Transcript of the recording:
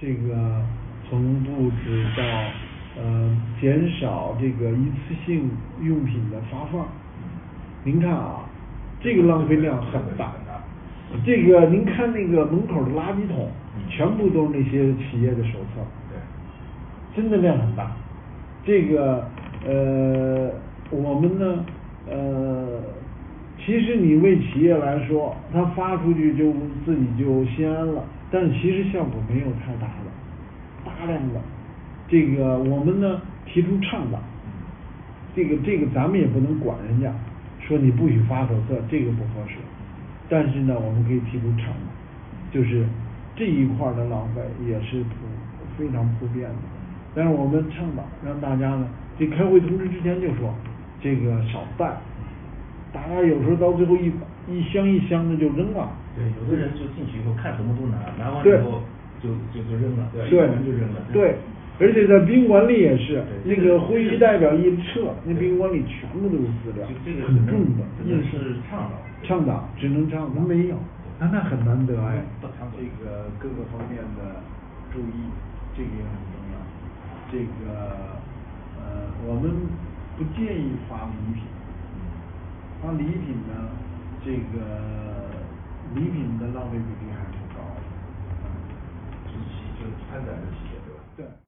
这个从布置到呃减少这个一次性用品的发放，您看啊，这个浪费量很大。这个您看那个门口的垃圾桶，全部都是那些企业的手册，对真的量很大。这个呃我们呢呃其实你为企业来说，他发出去就自己就心安了，但其实效果没有太大的，大量的这个我们呢提出倡导，这个这个咱们也不能管人家，说你不许发手册，这个不合适。但是呢我们可以提出倡导，就是这一块的浪费也是普非常普遍的。但是我们倡导让大家呢这开会通知之前就说这个少带，大家有时候到最后一一箱一箱的就扔了。对，有的人就进去以后看什么都拿，拿完以后就就就扔了，对一闻就扔了。对，而且在宾馆里也是，那个会议代表一撤，那宾馆里全部都是资料就这个，很重的，只能是倡导倡导只能倡导，没有，那那很难得哎。不这个各个方面的注意，这个也很重要。这个呃我们不建议发礼品，发礼品呢，这个礼品的浪费比例还是高的。就是就是参展的企业对吧？对。